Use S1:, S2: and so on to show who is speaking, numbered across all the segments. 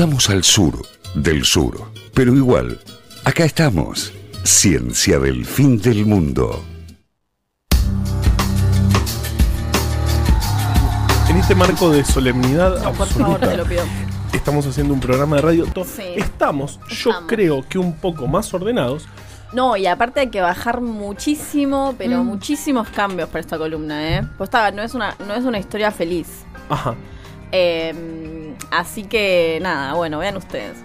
S1: Estamos al sur del sur, pero igual, acá estamos. Ciencia del fin del mundo.
S2: En este marco de solemnidad
S3: No, por favor,
S2: absoluta,
S3: te lo pido.
S2: estamos haciendo un programa de radio. to-
S3: Sí.
S2: Estamos, yo
S3: Estamos.
S2: creo que un poco más ordenados.
S3: No, y aparte hay que bajar muchísimo, pero
S4: Mm.
S3: muchísimos cambios para esta columna, ¿eh? Pues está, no es una, no es una historia feliz.
S2: Ajá.
S3: Eh, así que nada, bueno, vean ustedes.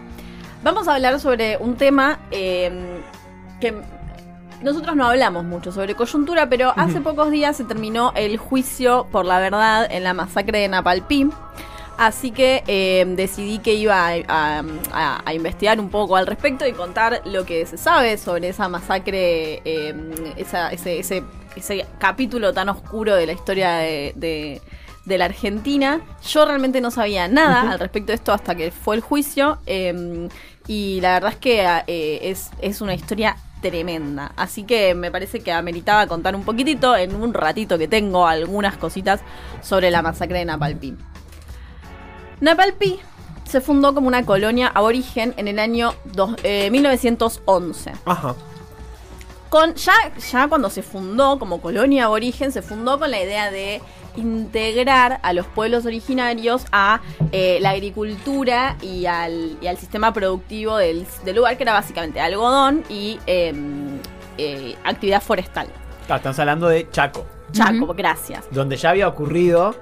S3: Vamos a hablar sobre un tema eh, que nosotros no hablamos mucho sobre coyuntura, pero hace pocos días se terminó el juicio por la verdad en la masacre de Napalpí. Así que eh, decidí que iba a, a- a- a investigar un poco al respecto y contar lo que se sabe sobre esa masacre, eh, esa- ese, ese- ese capítulo tan oscuro de la historia de, de- de la Argentina. Yo realmente no sabía nada al respecto de esto hasta que fue el juicio. eh, y la verdad es que eh, es, es una historia tremenda. Así que me parece que ameritaba contar un poquitito en un ratito que tengo algunas cositas sobre la masacre de Napalpí. Napalpí se fundó como una colonia aborigen en el año dos- eh, 1911.
S2: Ajá.
S3: Con, ya, ya cuando se fundó como colonia aborigen, se fundó con la idea de integrar a los pueblos originarios a eh, la agricultura y al, y al sistema productivo del, del lugar, que era básicamente algodón y em, eh, actividad forestal.
S4: Claro, estamos hablando de Chaco,
S3: Chaco, gracias.
S4: donde ya había ocurrido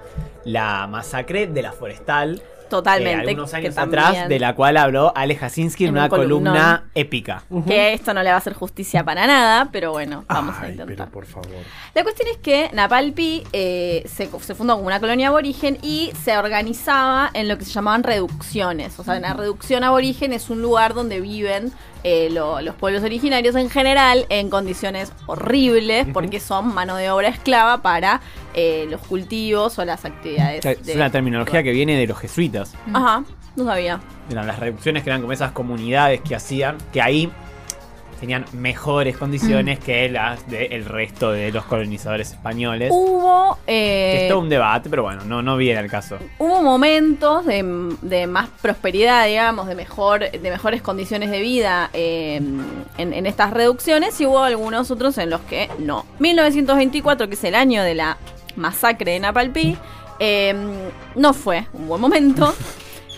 S4: la masacre de la forestal.
S3: Totalmente.
S4: eh, algunos
S3: que
S4: años
S3: también-
S4: atrás, de la cual habló Ale Jasinski en,
S3: En un
S4: una columna épica.
S3: Que esto no le va a hacer justicia para nada, pero bueno, vamos a
S2: Ay,
S3: intentar.
S2: pero por favor.
S3: La cuestión es que Napalpí eh, se, se fundó como una colonia aborigen y se organizaba en lo que se llamaban reducciones. O sea, una reducción aborigen es un lugar donde viven eh, lo- los pueblos originarios en general en condiciones horribles porque son mano de obra esclava para eh, los cultivos o las actividades.
S4: Es
S3: de-
S4: una terminología que viene de los jesuitas.
S3: Ajá, no sabía.
S4: Eran las reducciones que eran como esas comunidades que hacían, que ahí tenían mejores condiciones que las del resto de los colonizadores españoles.
S3: Hubo.
S4: Que
S3: eh,
S4: es todo un debate, pero bueno, no, no viene al caso.
S3: hubo momentos de, de más prosperidad, digamos, de mejor, de mejores condiciones de vida eh, en, en estas reducciones y hubo algunos otros en los que no. 1924, que es el año de la masacre de Napalpí, eh, no fue un buen momento.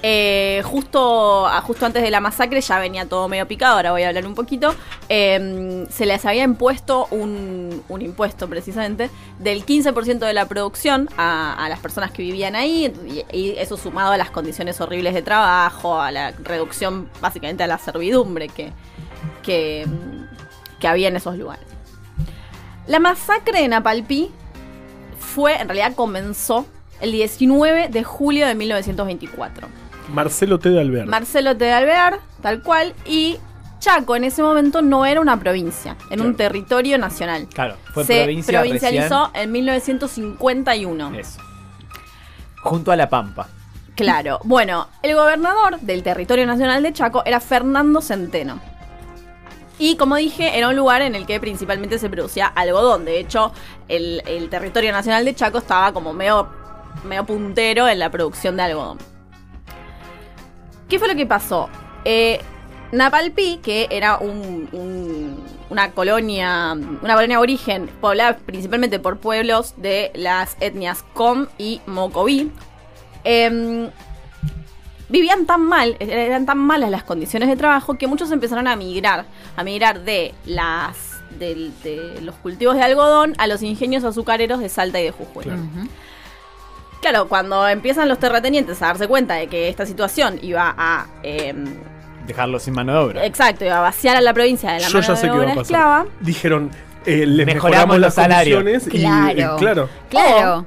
S3: Eh, justo, a- justo antes de la masacre ya venía todo medio picado, ahora voy a hablar un poquito. eh, se les había impuesto un, un impuesto precisamente del 15% de la producción a, a las personas que vivían ahí y, y eso sumado a las condiciones horribles de trabajo, a la reducción básicamente a la servidumbre que, que, que había en esos lugares. La masacre de Napalpí fue, en realidad comenzó el 19 de julio de 1924.
S2: Marcelo T. de Alvear.
S3: Marcelo T. de Alvear, tal cual, y Chaco en ese momento no era una provincia, era un territorio nacional.
S4: Claro, fue
S3: Se
S4: provincia
S3: provincializó en 1951.
S4: recién. Eso. Junto a La Pampa.
S3: Claro. Bueno, el gobernador del territorio nacional de Chaco era Fernando Centeno. Y como dije, era un lugar en el que principalmente se producía algodón. De hecho, el, el territorio nacional de Chaco estaba como medio, medio puntero en la producción de algodón. ¿Qué fue lo que pasó? Eh, Napalpí, que era un- un- una colonia, una colonia de origen poblada principalmente por pueblos de las etnias Com y Mocoví, em, vivían tan mal, eran tan malas las condiciones de trabajo que muchos empezaron a migrar, a migrar de las del- de los cultivos de algodón a los ingenios azucareros de Salta y de Jujuy.
S2: Claro.
S3: Claro, cuando empiezan los terratenientes a darse cuenta de que esta situación iba a em,
S4: Dejarlo sin mano de obra.
S3: exacto, iba a vaciar a la provincia de la
S2: Yo
S3: mano
S2: ya sé
S3: de
S2: qué va
S3: obra
S2: a pasar.
S3: esclava.
S2: Dijeron, eh, les
S4: Mejoramos
S2: mejoramos,
S4: los
S2: las
S4: salarios.
S2: condiciones y-
S5: Claro.
S2: claro.
S5: Claro.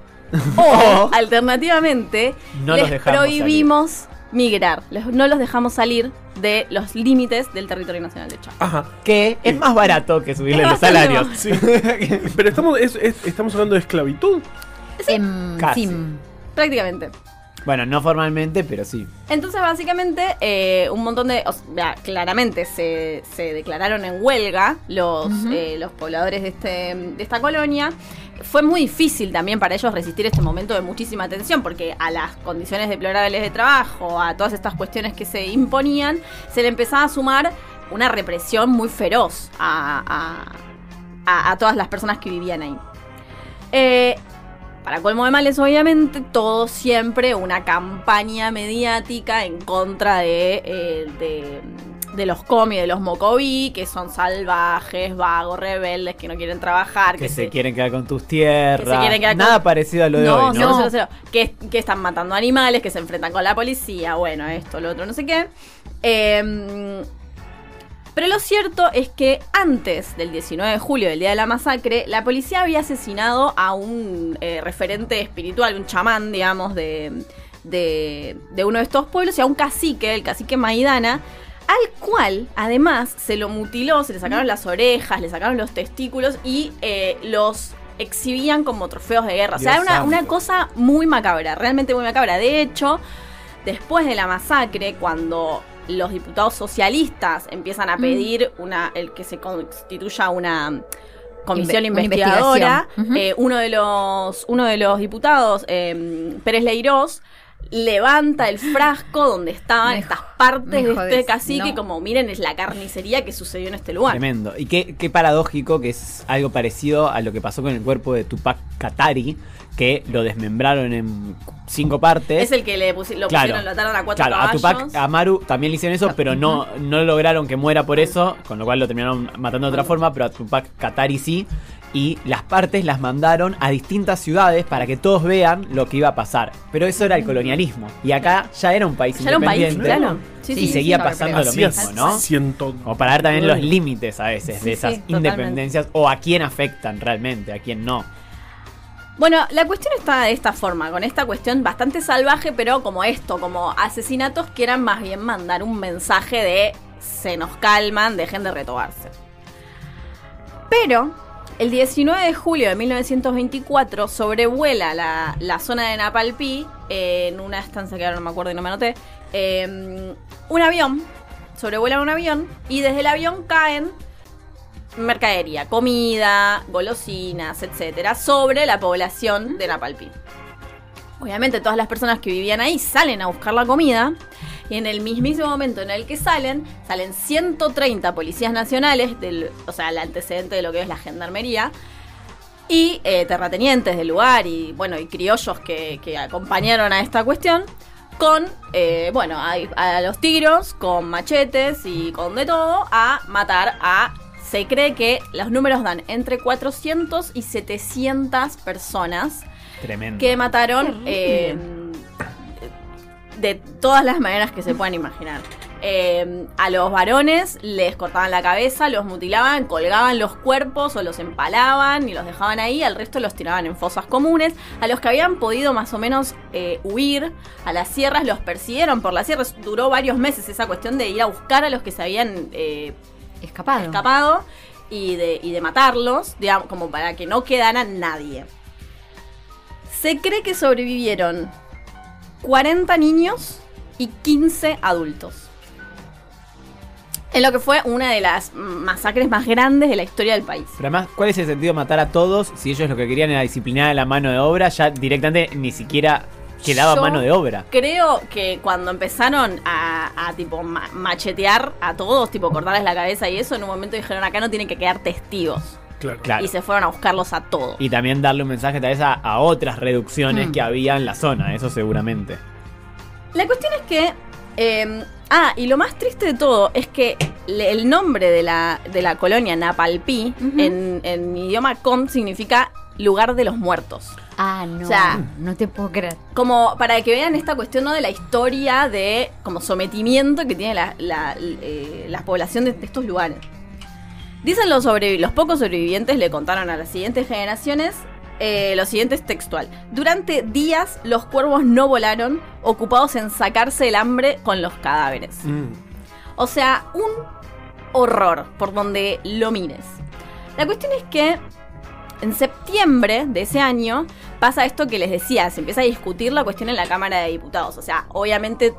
S3: O, alternativamente,
S4: No los
S3: les
S4: dejamos
S3: prohibimos migrar. Les- no los dejamos salir de los límites del territorio nacional de Chaco.
S2: Ajá.
S4: Que es más barato que subirle
S3: Es
S4: los
S3: bastante
S4: salarios.
S2: Sí. Pero estamos, es- es- estamos hablando de esclavitud.
S5: Em,
S4: Casi.
S5: sí.
S3: Prácticamente.
S4: Bueno, no formalmente, pero sí.
S3: Entonces, básicamente, eh, un montón de. o sea, claramente se, se declararon en huelga los, eh, los pobladores de, este, de esta colonia. fue muy difícil también para ellos resistir este momento de muchísima tensión, porque a las condiciones deplorables de trabajo, a todas estas cuestiones que se imponían, se le empezaba a sumar una represión muy feroz a, a- a- a todas las personas que vivían ahí. Eh, para colmo de males, obviamente, todo siempre una campaña mediática en contra de, eh, de, de los comi, de los mocoví, que son salvajes, vagos, rebeldes, que no quieren trabajar,
S4: Que se quieren quedar con tus tierras.
S3: Que se quieren quedar con-
S4: Nada parecido a lo de
S3: no,
S4: hoy, ¿no?
S3: cero, cero, cero. Que, que están matando animales, que se enfrentan con la policía, bueno, esto, lo otro, no sé qué. Eh, pero lo cierto es que antes del 19 de julio, del día de la masacre, la policía había asesinado a un eh, referente espiritual, un chamán, digamos, de, de, de uno de estos pueblos, y a un cacique, el cacique Maidana, al cual además se lo mutiló, se le sacaron las orejas, le sacaron los testículos y eh, los exhibían como trofeos de guerra. o sea, era una, una cosa muy macabra, realmente muy macabra. De hecho, después de la masacre, cuando los diputados socialistas empiezan a pedir una, el que se constituya una comisión
S5: Inve-
S3: investigadora, eh, uno de los uno de los diputados, eh, Pérez Leirós, levanta el frasco donde estaban
S5: Me
S3: estas partes de este cacique,
S5: no.
S3: como miren es la carnicería que sucedió en este lugar.
S4: Tremendo. Y qué, qué paradójico que es algo parecido a lo que pasó con el cuerpo de Tupac Katari, que lo desmembraron en cinco partes.
S3: Es el que le pusi- lo
S4: Claro.
S3: pusieron, lo ataron a cuatro
S4: Claro, a. Tupac Amaru también le hicieron eso, pero no, no lograron que muera por eso, con lo cual lo terminaron matando de otra forma, pero a Tupac Katari sí. Y las partes las mandaron a distintas ciudades para que todos vean lo que iba a pasar. Pero eso era el colonialismo. Y acá ya era un país
S3: Ya era un país,
S4: independiente.
S3: claro. Sí,
S4: y
S3: sí,
S4: seguía
S5: sí,
S4: pasando lo mismo, ¿no?
S2: ciento-
S4: Como para ver también los límites a veces
S3: Sí,
S4: de
S3: sí,
S4: esas
S3: totalmente.
S4: independencias o a quién afectan realmente, a quién no.
S3: Bueno, la cuestión está de esta forma, con esta cuestión bastante salvaje, pero como esto, como asesinatos que eran más bien mandar un mensaje de se nos calman, dejen de retobarse. Pero el 19 de julio de 1924 sobrevuela la, la zona de Napalpí, en una estancia que ahora no me acuerdo y no me anoté, eh, un avión, sobrevuela un avión y desde el avión caen mercadería, comida, golosinas, etcétera, sobre la población de Napalpí. Obviamente todas las personas que vivían ahí salen a buscar la comida y en el mismísimo momento en el que salen, salen 130 policías nacionales, del, o sea, el antecedente de lo que es la gendarmería, y eh, terratenientes del lugar y bueno, y criollos que, acompañaron a esta cuestión, con, eh, bueno, a los tiros, con machetes y con de todo, a matar a... Se cree que los números dan entre 400 y 700 personas
S4: Tremendo.
S3: que mataron eh, de todas las maneras que se puedan imaginar. Eh, a los varones les cortaban la cabeza, los mutilaban, colgaban los cuerpos o los empalaban y los dejaban ahí, al resto los tiraban en fosas comunes. A los que habían podido más o menos eh, huir a las sierras los persiguieron por las sierras. Duró varios meses esa cuestión de ir a buscar a los que se habían eh,
S5: Escapado.
S3: escapado y de, y de matarlos, digamos, como para que no quedara nadie. Se cree que sobrevivieron 40 niños y 15 adultos. En lo que fue una de las masacres más grandes de la historia del país.
S4: Pero además, ¿cuál es el sentido de matar a todos si ellos lo que querían era disciplinar a la mano de obra? Ya directamente ni siquiera quedaba
S3: Yo
S4: mano de obra.
S3: Creo que cuando emzaron a, a, tipo ma- machetear a todos, tipo cortarles la cabeza y eso, en un momento dijeron acá no tienen que quedar testigos.
S2: Claro.
S4: Claro.
S3: Y se fueron a buscarlos a todos.
S4: Y también darle un mensaje tal vez a, a otras reducciones
S5: Mm.
S4: que había en la zona, eso seguramente.
S3: La cuestión es que. eh, ah, y lo más triste de todo es que le- el nombre de la, de la colonia Napalpí en, en idioma com significa lugar de los muertos.
S5: Ah, no.
S3: O sea-
S5: no te puedo creer.
S3: Como para que vean esta cuestión ¿no? de la historia de como sometimiento que tiene la, la, eh, la población de, de estos lugares. Dicen los, sobrevi- los pocos sobrevivientes, le contaron a las siguientes generaciones eh, lo siguiente es textual. Durante días los cuervos no volaron, ocupados en sacarse el hambre con los cadáveres.
S2: Mm.
S3: O sea, un horror por donde lo mires. La cuestión es que en septiembre de ese año pasa esto que les decía, se empieza a discutir la cuestión en la Cámara de Diputados. O sea, obviamente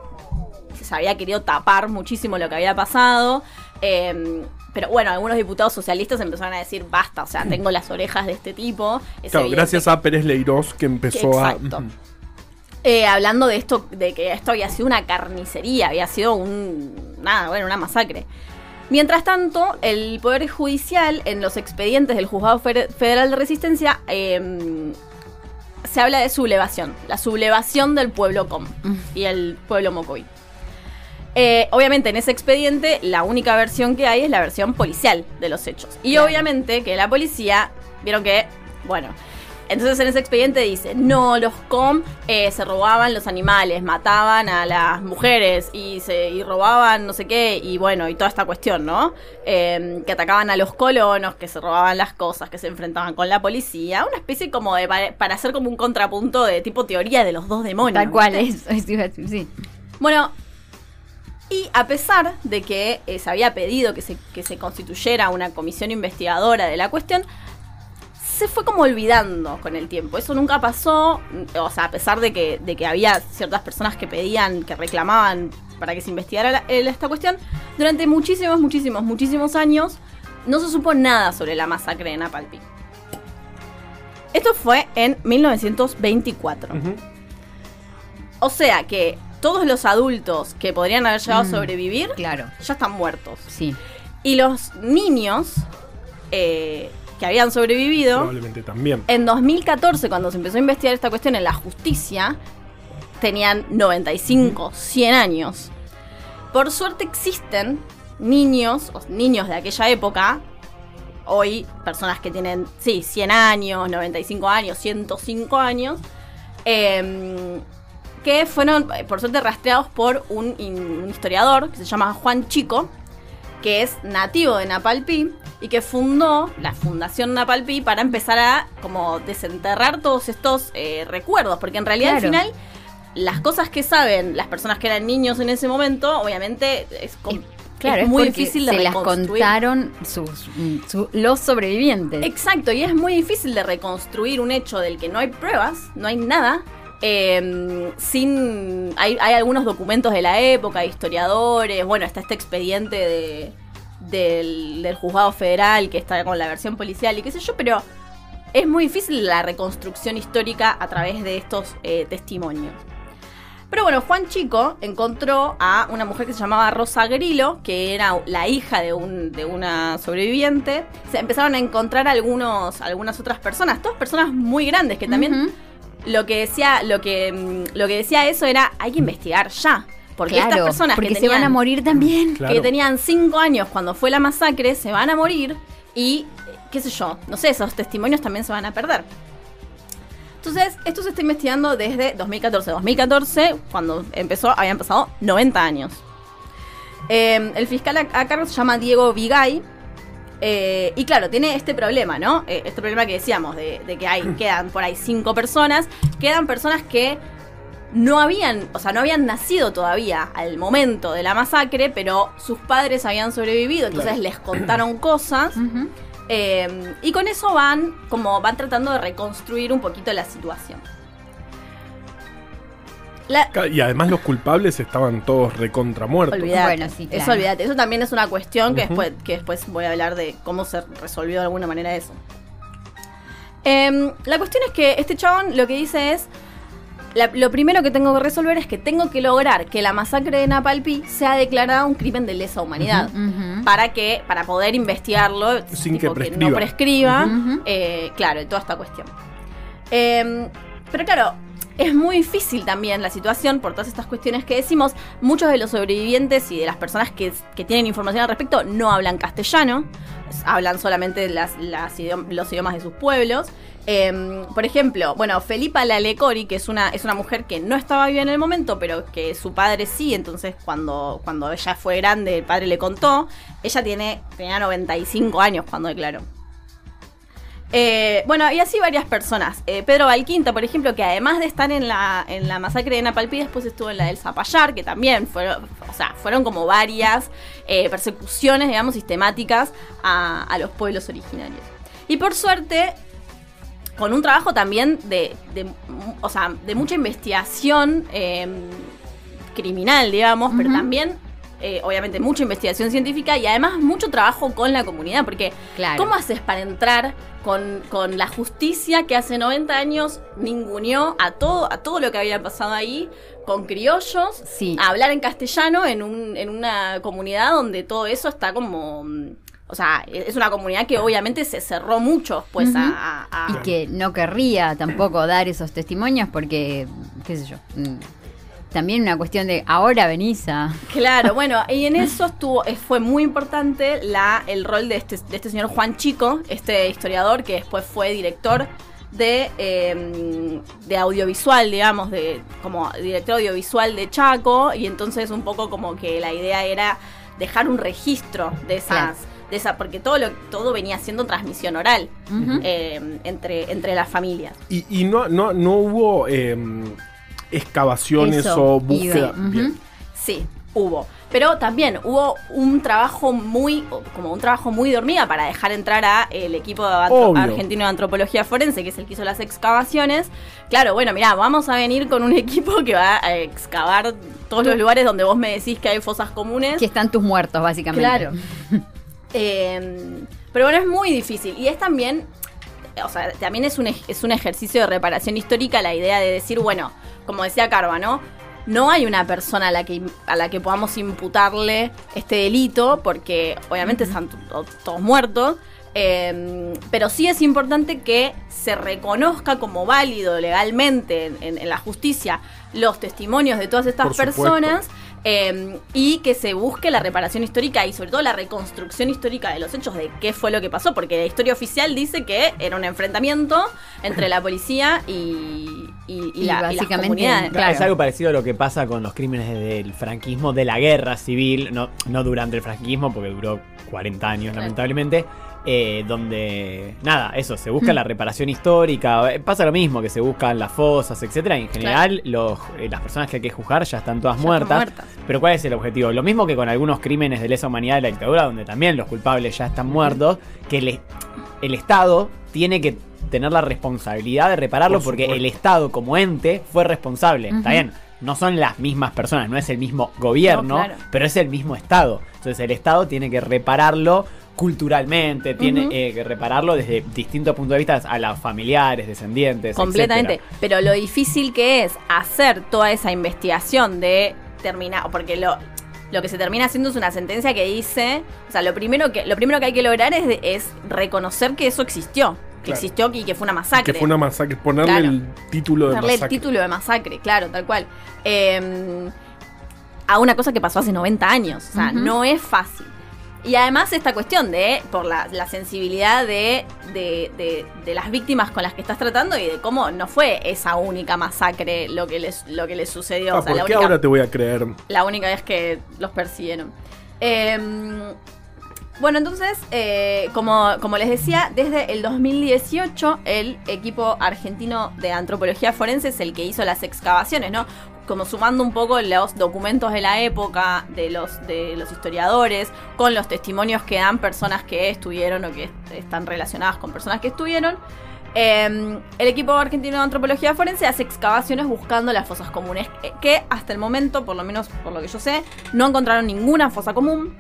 S3: se había querido tapar muchísimo lo que había pasado. eh, pero bueno, algunos diputados socialistas empezaron a decir, basta, o sea, tengo las orejas de este tipo. Es
S2: Claro, gracias a Pérez Leirós que empezó a.
S3: Exacto. Eh, hablando de esto, de que esto había sido una carnicería, había sido un, nada, bueno, una masacre. Mientras tanto, el Poder Judicial, en los expedientes del Juzgado Fe- Federal de Resistencia, eh, se habla de sublevación, la sublevación del pueblo Com y el pueblo Mocoví. Eh, obviamente en ese expediente la única versión que hay es la versión policial de los hechos. Y
S5: Claro.
S3: obviamente que la policía, vieron que, bueno, entonces en ese expediente dice, no, los com eh, se robaban los animales, mataban a las mujeres y, se, y robaban no sé qué, y bueno, y toda esta cuestión, ¿no? Eh, que atacaban a los colonos, que se robaban las cosas, que se enfrentaban con la policía, una especie como de, para, hacer como un contrapunto de tipo teoría de los dos demonios.
S5: Tal cual,
S3: ¿viste?
S5: sí.
S3: Bueno, y a pesar de que eh, se había pedido que se, que se constituyera una comisión investigadora de la cuestión, se fue como olvidando con el tiempo. Eso nunca pasó, mm, o sea, a pesar de que, de que había ciertas personas que pedían, que reclamaban para que se investigara la- el- esta cuestión, durante muchísimos, muchísimos, muchísimos años no se supo nada sobre la masacre de Napalpí. Esto fue en 1924.
S2: Ujú.
S3: O sea que todos los adultos que podrían haber llegado
S5: Mm.
S3: a sobrevivir
S5: Claro,
S3: ya están muertos.
S5: sí.
S3: Y los niños eh, que habían sobrevivido,
S2: Probablemente también.
S3: en 2014, cuando se empezó a investigar esta cuestión en la justicia, tenían 95, 100 años. Por suerte existen niños, o niños de aquella época, hoy personas que tienen, sí, 100 años, 95 años, 105 años, em, que fueron, eh, por suerte, rastreados por un, historiador que se llama Juan Chico, que es nativo de Napalpí y que fundó la Fundación Napalpí para empezar a como desenterrar todos estos eh, recuerdos, porque en realidad al final las cosas que saben las personas que eran niños en ese momento, obviamente es, com-
S5: Claro,
S3: es muy difícil de
S5: se las contaron sus, su- los sobrevivientes.
S3: Exacto, y es muy difícil de reconstruir un hecho del que no hay pruebas, no hay nada. Eh, sin hay, hay algunos documentos de la época, historiadores, bueno, está este expediente de, del, del juzgado federal que está con la versión policial y qué sé yo, pero es muy difícil la reconstrucción histórica a través de estos eh, testimonios. Pero bueno, Juan Chico encontró a una mujer que se llamaba Rosa Grillo, que era la hija de, un, de una sobreviviente. Se empezaron a encontrar algunos, algunas otras personas, todas personas muy grandes que también. Lo que decía, lo que, mm, lo que decía eso era hay que investigar ya. Porque
S5: Claro,
S3: estas personas
S5: porque
S3: que
S5: se
S3: tenían,
S5: van a morir también.
S2: Claro.
S3: que tenían cinco años cuando fue la masacre se van a morir y eh, qué sé yo, no sé, esos testimonios también se van a perder. Entonces, esto se está investigando desde 2014. 2014, cuando empezó, habían pasado 90 años. Eh, el fiscal a, a cargo se llama Diego Vigay. Eh, y claro, tiene este problema, ¿no? Eh, este problema que decíamos, de, de que hay, quedan por ahí cinco personas. Quedan personas que no habían, o sea, no habían nacido todavía al momento de la masacre, pero sus padres habían sobrevivido, entonces
S2: Claro.
S3: les contaron cosas. Eh, y con eso van, como van tratando de reconstruir un poquito la situación. La,
S2: Y además los culpables estaban todos recontra muertos.
S3: olvidate,
S5: Bueno, sí,
S3: eso
S5: claro.
S3: olvidate. Eso también es una cuestión que, después, que después voy a hablar de cómo se resolvió de alguna manera eso. Em, la cuestión es que este chabón lo que dice es, la- lo primero que tengo que resolver es que tengo que lograr que la masacre de Napalpí sea declarada un crimen de lesa humanidad. Para que para poder investigarlo
S2: Sin que
S3: no
S2: prescriba.
S3: prescriba
S5: Ujú.
S3: eh, claro y toda esta cuestión Eh, pero claro es muy difícil también la situación por todas estas cuestiones que decimos. Muchos de los sobrevivientes y de las personas que, tienen información al respecto no hablan castellano hablan solamente los idiomas de sus pueblos. Eh, por ejemplo, bueno, Felipa Lalecori, que es una, es una mujer que no estaba viva en el momento, pero que su padre sí, entonces cuando, cuando ella fue grande, el padre le contó, ella tiene, tenía 95 años cuando declaró. Eh, bueno, y así varias personas. Eh, Pedro Valquinta, por ejemplo, que además de estar en la, en la masacre de Napalpí, después estuvo en la del Zapallar, que también fueron, o sea, fueron como varias eh, persecuciones, digamos, sistemáticas a, a los pueblos originarios. Y por suerte, con un trabajo también de, de, o sea, de mucha investigación criminal, digamos, pero también eh, obviamente, mucha investigación científica y además mucho trabajo con la comunidad, porque
S5: Claro.
S3: ¿cómo haces para entrar con, con la justicia que hace 90 años ninguneó a todo, a todo lo que había pasado ahí, con criollos,
S5: Sí.
S3: a hablar en castellano en, un, en una comunidad donde todo eso está como... O sea, es una comunidad que obviamente se cerró mucho pues a-
S5: Y que no querría tampoco dar esos testimonios porque, qué sé yo, mm, también una cuestión de ahora venís a...
S3: Claro, bueno, y en eso estuvo, eh, fue muy importante la, el rol de este, de este señor Juan Chico, este historiador que después fue director de, eh, de audiovisual, digamos, de como director audiovisual de Chaco, y entonces un poco como que la idea era dejar un registro de esas,
S5: Claro.
S3: de esa, porque todo lo, todo venía siendo transmisión oral eh, entre, entre las familias.
S2: Y, y no, no, no hubo em, excavaciones
S5: Eso,
S2: o búsqueda.
S3: Sí, hubo. Pero también hubo un trabajo muy, como un trabajo muy de hormiga para dejar entrar a el equipo de argentino de antropología forense, que es el que hizo las excavaciones. Claro, bueno, mirá, vamos a venir con un equipo que va a excavar todos los lugares donde vos me decís que hay fosas comunes.
S5: Que están tus muertos, básicamente.
S3: Claro. Eh, pero bueno, es muy difícil. Y es también, o sea, también es un, es un ejercicio de reparación histórica la idea de decir, bueno, como decía Carva, ¿no? No hay una persona a la que, a la que podamos imputarle este delito, porque obviamente están to- todos muertos. eh, pero sí es importante que se reconozca como válido legalmente en, en- en la justicia los testimonios de todas estas personas eh, y que se busque la reparación histórica y sobre todo la reconstrucción histórica de los hechos de qué fue lo que pasó, porque la historia oficial dice que era un enfrentamiento entre la policía y, y, y
S5: Y
S3: la, y las
S5: básicamente,
S3: comunidades.
S5: Claro.
S4: Es algo parecido a lo que pasa con los crímenes del franquismo, de la guerra civil, no, no durante el franquismo, porque duró 40 años,
S3: Claro.
S4: Eh, donde, nada, eso, se busca la reparación histórica. eh, Pasa lo mismo, que se buscan las fosas, etcétera. en general, los, eh, las personas que hay que juzgar ya están todas
S3: Ya
S4: muertas.
S3: muertas.
S4: Pero ¿cuál es el objetivo? Lo mismo que con algunos crímenes de lesa humanidad de la dictadura, donde también los culpables ya están muertos, que el, el Estado tiene que tener la responsabilidad de repararlo
S2: Por
S4: porque el Estado como ente fue responsable. Está
S5: Ujú.
S4: bien, no son las mismas personas, no es el mismo gobierno,
S3: No, claro.
S4: pero es el mismo Estado. Entonces el Estado tiene que repararlo culturalmente, tiene eh, que repararlo desde distintos puntos de vista a los familiares, descendientes.
S3: Completamente.
S4: etcétera.
S3: Pero lo difícil que es hacer toda esa investigación de terminar, porque lo, lo que se termina haciendo es una sentencia que dice, o sea, lo primero que, lo primero que hay que lograr es, reconocer que eso existió, que
S2: Claro.
S3: existió y que fue una masacre.
S2: Que fue una masacre. Ponerle
S3: Claro.
S2: el título de
S3: Darle el
S2: masacre.
S3: título de masacre, claro, tal cual. Eh, a una cosa que pasó hace 90 años. O sea, no es fácil. Y además esta cuestión de, por la, la sensibilidad de, de, de- de las víctimas con las que estás tratando y de cómo no fue esa única masacre lo que les, lo que les sucedió.
S2: Ah,
S3: o sea,
S2: ¿Por
S3: la
S2: qué
S3: única,
S2: ahora te voy a creer?
S3: la única vez que los persiguieron. Eh, bueno, entonces, eh, como, como les decía, desde el 2018 el equipo argentino de antropología forense es el que hizo las excavaciones, ¿no? Como sumando un poco los documentos de la época, de los, de los historiadores, con los testimonios que dan personas que estuvieron o que est- están relacionadas con personas que estuvieron. Eh, el equipo argentino de antropología forense hace excavaciones buscando las fosas comunes, eh, que hasta el momento, por lo menos por lo que yo sé, no encontraron ninguna fosa común.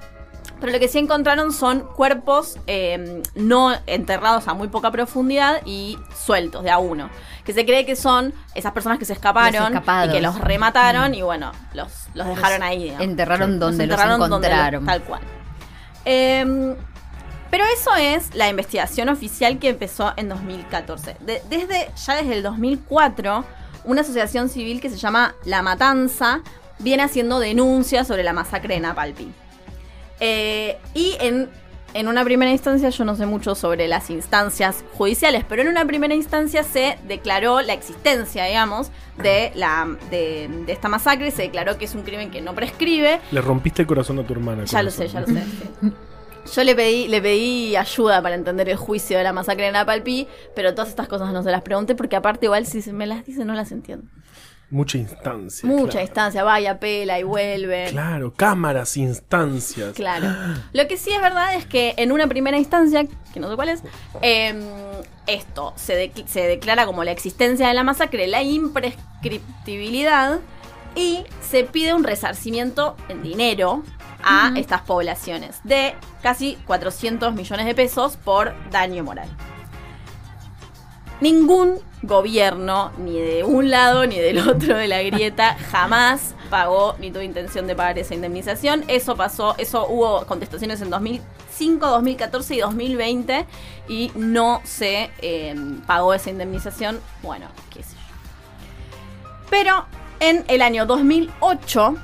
S3: Pero lo que sí encontraron son cuerpos eh, no enterrados a muy poca profundidad y sueltos de a uno. Que se cree que son esas personas que se escaparon y que los remataron y bueno, los, los dejaron ahí. digamos.
S5: Enterraron donde los,
S3: enterraron
S5: encontraron.
S3: tal cual. Em, pero eso es la investigación oficial que empezó en 2014. De- desde, ya desde el 2004, una asociación civil que se llama La Matanza viene haciendo denuncias sobre la masacre de Napalpi. Eh, y en, en una primera instancia, yo no sé mucho sobre las instancias judiciales, pero en una primera instancia se declaró la existencia, digamos, de, la, de, de esta masacre. Se declaró que es un crimen que no prescribe.
S2: Le rompiste el corazón a tu hermana.
S3: Ya lo
S2: eso.
S3: sé, ya lo sé. sí. Yo le pedí, le pedí ayuda para entender el juicio de la masacre de Napalpí, pero todas estas cosas no se las pregunté porque aparte igual si se me las dice no las entiendo.
S2: Mucha instancia.
S3: Mucha
S2: claro.
S3: instancia, vaya, pela y vuelve.
S2: Claro, cámaras, instancias.
S3: Claro. Lo que sí es verdad es que en una primera instancia, que no sé cuál es, em, esto se, de- se declara como la existencia de la masacre, la imprescriptibilidad y se pide un resarcimiento en dinero a estas poblaciones de casi 400 millones de pesos por daño moral. Ningún gobierno, ni de un lado ni del otro de la grieta, jamás pagó ni tuvo intención de pagar esa indemnización. Eso pasó, eso hubo contestaciones en 2005, 2014 y 2020 y no se eh, pagó esa indemnización. Bueno, qué sé yo. Pero en el año 2008,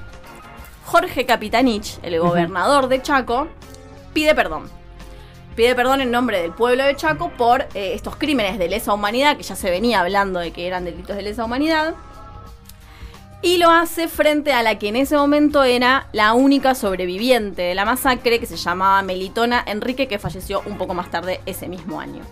S3: Jorge Capitanich, el gobernador de Chaco, pide perdón. Pide perdón en nombre del pueblo de Chaco por eh, estos crímenes de lesa humanidad, que ya se venía hablando de que eran delitos de lesa humanidad. Y lo hace frente a la que en ese momento era la única sobreviviente de la masacre, que se llamaba Melitona Enrique, que falleció un poco más tarde ese mismo año.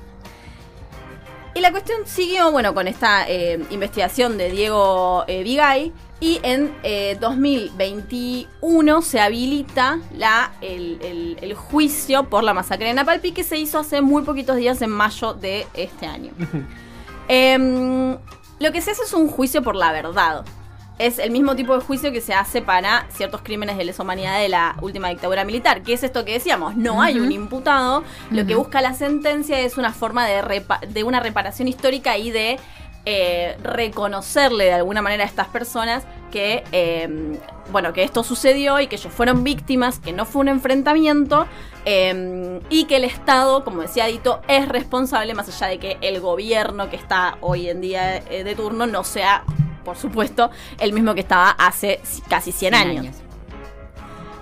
S3: Y la cuestión siguió, bueno, con esta eh, investigación de Diego eh, Vigay. Y en eh, 2021 se habilita la, el, el- el juicio por la masacre de Napalpí que se hizo hace muy poquitos días, en mayo de este año. Em, lo que se hace es un juicio por la verdad. Es el mismo tipo de juicio que se hace para ciertos crímenes de lesa humanidad de la última dictadura militar. que es esto que decíamos? No hay un imputado. Lo que busca la sentencia es una forma de una reparación histórica y de eh, reconocerle de alguna manera a estas personas que, eh, bueno, que esto sucedió y que ellos fueron víctimas, que no fue un enfrentamiento eh, y que el Estado, como decía Dito, es responsable más allá de que el gobierno que está hoy en día de turno no sea, por supuesto, el mismo que estaba hace casi 100, años.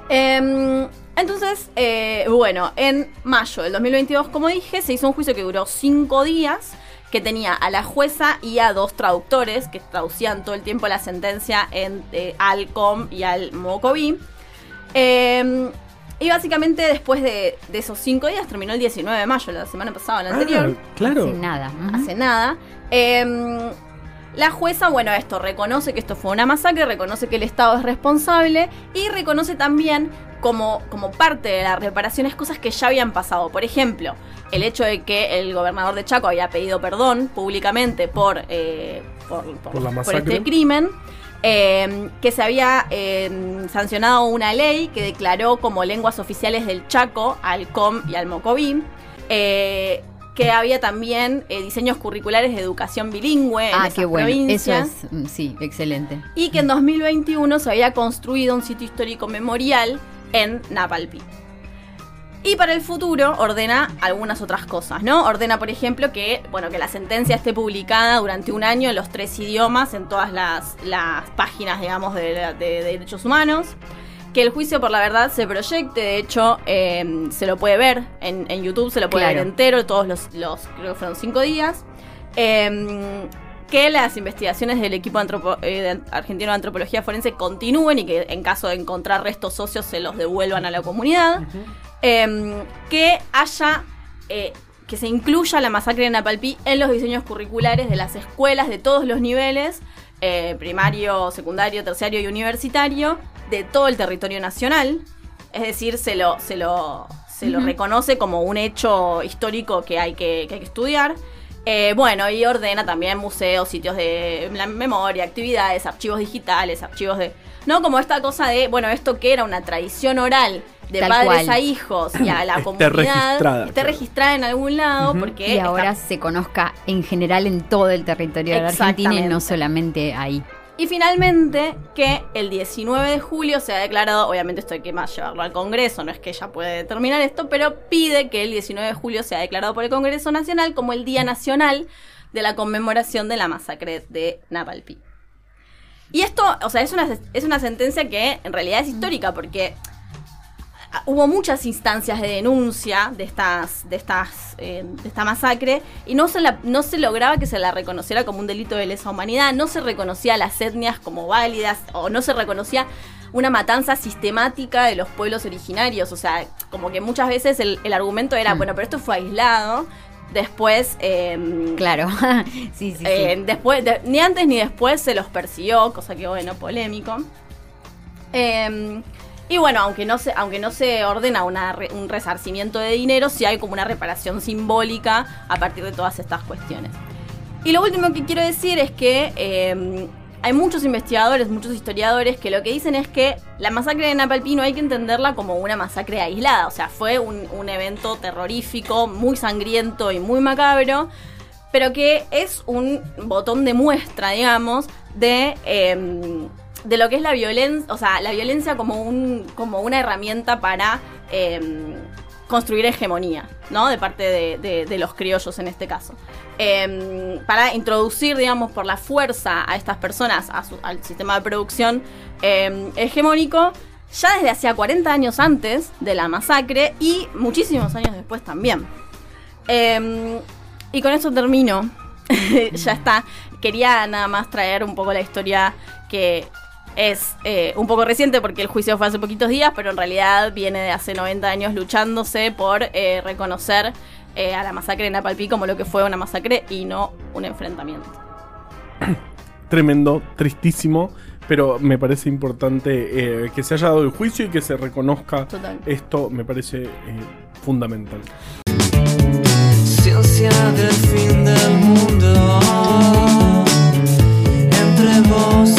S3: Em, entonces, bueno, en mayo del 2022, como dije, se hizo un juicio que duró cinco días, que tenía a la jueza y a dos traductores que traducían todo el tiempo la sentencia en, eh, al Com y al Mocoví. Em, y básicamente después de, de esos cinco días, terminó el 19 de mayo, la semana pasada, la anterior
S2: Ah, claro.
S5: Sin nada.
S3: Hace nada. Em, la jueza, bueno, esto reconoce que esto fue una masacre, reconoce que el Estado es responsable y reconoce también como, como parte de la reparación cosas que ya habían pasado. Por ejemplo, el hecho de que el gobernador de Chaco había pedido perdón públicamente por, eh, por, por-
S2: Por la
S3: por
S2: masacre.
S3: este crimen. eh, que se había eh, sancionado una ley que declaró como lenguas oficiales del Chaco al Com y al Mocoví. eh, que había también eh, diseños curriculares de educación bilingüe en
S5: Ah,
S3: esas
S5: qué bueno. Eso
S3: provincias.
S5: es, mm, sí, excelente.
S3: Y que en 2021 se había construido un sitio histórico memorial en Napalpí. Y para el futuro ordena algunas otras cosas, ¿no? Ordena, por ejemplo, que, bueno, que la sentencia esté publicada durante un año en los tres idiomas, en todas las, las páginas, digamos, de, de- de derechos humanos. Que el juicio por la verdad se proyecte, de hecho, eh, se lo puede ver en, en YouTube, se lo puede
S5: Claro.
S3: ver entero, todos los, los creo que fueron cinco días. Eh, que las investigaciones del equipo antropo- eh, de argentino de antropología forense continúen y que en caso de encontrar restos socios se los devuelvan a la comunidad. Eh, que haya. eh, que se incluya la masacre de Napalpí en los diseños curriculares de las escuelas de todos los niveles, eh, primario, secundario, terciario y universitario, de todo el territorio nacional. Es decir, se lo, se lo, se lo reconoce como un hecho histórico que hay que, que hay que estudiar. Eh, bueno, y ordena también museos, sitios de la memoria, actividades, archivos digitales, archivos de... No, como esta cosa de, bueno, esto que era una tradición oral de
S5: Tal
S3: padres
S5: cual.
S3: a hijos y a la
S2: Esté
S3: comunidad
S2: registrada,
S3: esté
S2: claro.
S3: registrada en algún lado porque
S5: Y
S3: está-
S5: ahora se conozca en general en todo el territorio de la Argentina y no solamente ahí.
S3: Y finalmente, que el 19 de julio se ha declarado, obviamente esto hay que más llevarlo al Congreso, no es que ella puede determinar esto, pero pide que el 19 de julio sea declarado por el Congreso Nacional como el Día Nacional de la conmemoración de la masacre de Napalpí. Y esto, o sea, es una, es una sentencia que en realidad es histórica porque hubo muchas instancias de denuncia de estas de estas eh, de esta masacre y no se la, no se lograba que se la reconociera como un delito de lesa humanidad no se reconocía a las etnias como válidas o no se reconocía una matanza sistemática de los pueblos originarios o sea como que muchas veces el, el argumento era
S5: Mm.
S3: bueno pero esto fue aislado después em,
S5: Claro. sí, sí, sí.
S3: eh, después, de- ni antes ni después se los persiguió, cosa que bueno, polémico. Eh, y bueno, aunque no se, aunque no se ordena un resarcimiento de dinero, sí hay como una reparación simbólica a partir de todas estas cuestiones. Y lo último que quiero decir es que eh, hay muchos investigadores, muchos historiadores que lo que dicen es que la masacre de Napalpí no hay que entenderla como una masacre aislada, o sea, fue un, un evento terrorífico, muy sangriento y muy macabro, pero que es un botón de muestra, digamos, de, em, de lo que es la violencia, o sea, la violencia como, un, como una herramienta para em, construir hegemonía, ¿no? De parte de, los criollos en este caso. Em, para introducir, digamos, por la fuerza a estas personas a su- al sistema de producción em, hegemónico, ya desde hacía 40 años antes de la masacre y muchísimos años después también. Y con eso termino. ya está. Quería nada más traer un poco la historia que es eh, un poco reciente porque el juicio fue hace poquitos días, pero en realidad viene de hace 90 años luchándose por eh, reconocer eh, a la masacre de Napalpí como lo que fue una masacre y no un enfrentamiento.
S2: Tremendo, tristísimo, pero me parece importante eh, que se haya dado el juicio y que se reconozca
S3: Total.
S2: esto, me parece eh, fundamental.
S6: Ciencia del fin del mundo entre vos